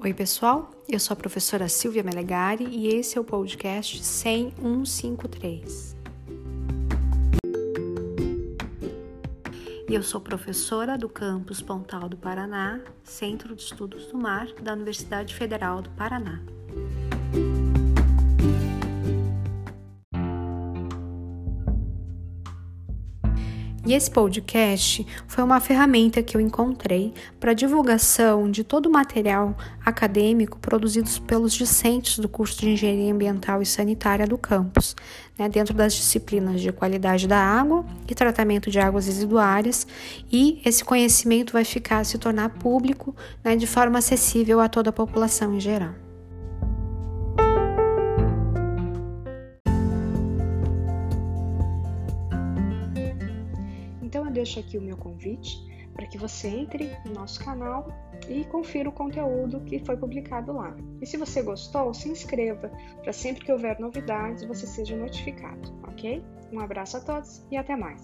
Oi, pessoal. Eu sou a professora Silvia Melegari e esse é o podcast 10153. E eu sou professora do campus Pontal do Paraná, Centro de Estudos do Mar da Universidade Federal do Paraná. E esse podcast foi uma ferramenta que eu encontrei para divulgação de todo o material acadêmico produzidos pelos discentes do curso de Engenharia Ambiental e Sanitária do campus, né, dentro das disciplinas de qualidade da água e tratamento de águas residuárias, e esse conhecimento vai ficar se tornar público né, de forma acessível a toda a população em geral. Então eu deixo aqui o meu convite para que você entre no nosso canal e confira o conteúdo que foi publicado lá. E se você gostou, se inscreva para sempre que houver novidades você seja notificado, ok? Um abraço a todos e até mais!